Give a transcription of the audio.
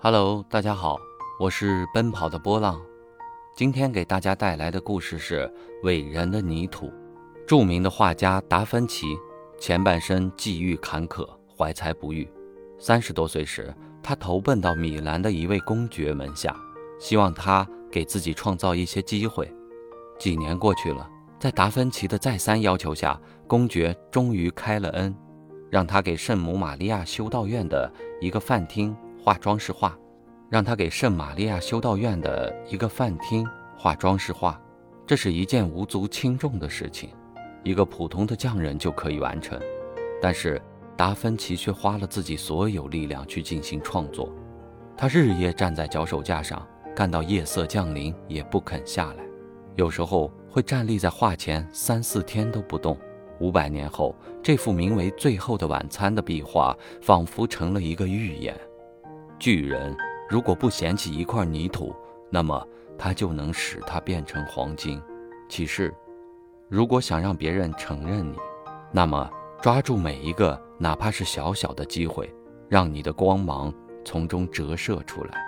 Hello，大家好，我是奔跑的波浪。今天给大家带来的故事是《伟人的泥土》。著名的画家达芬奇前半生际遇坎坷，怀才不遇。三十多岁时，他投奔到米兰的一位公爵门下，希望他给自己创造一些机会。几年过去了，在达芬奇的再三要求下，公爵终于开了恩，让他给圣母玛利亚修道院的一个饭厅。画装饰画，让他给圣玛利亚修道院的一个饭厅画装饰画，这是一件无足轻重的事情，一个普通的匠人就可以完成。但是达芬奇却花了自己所有力量去进行创作，他日夜站在脚手架上，干到夜色降临也不肯下来，有时候会站立在画前三四天都不动。五百年后，这幅名为《最后的晚餐》的壁画，仿佛成了一个预言。巨人如果不嫌弃一块泥土，那么他就能使它变成黄金。启示：如果想让别人承认你，那么抓住每一个哪怕是小小的机会，让你的光芒从中折射出来。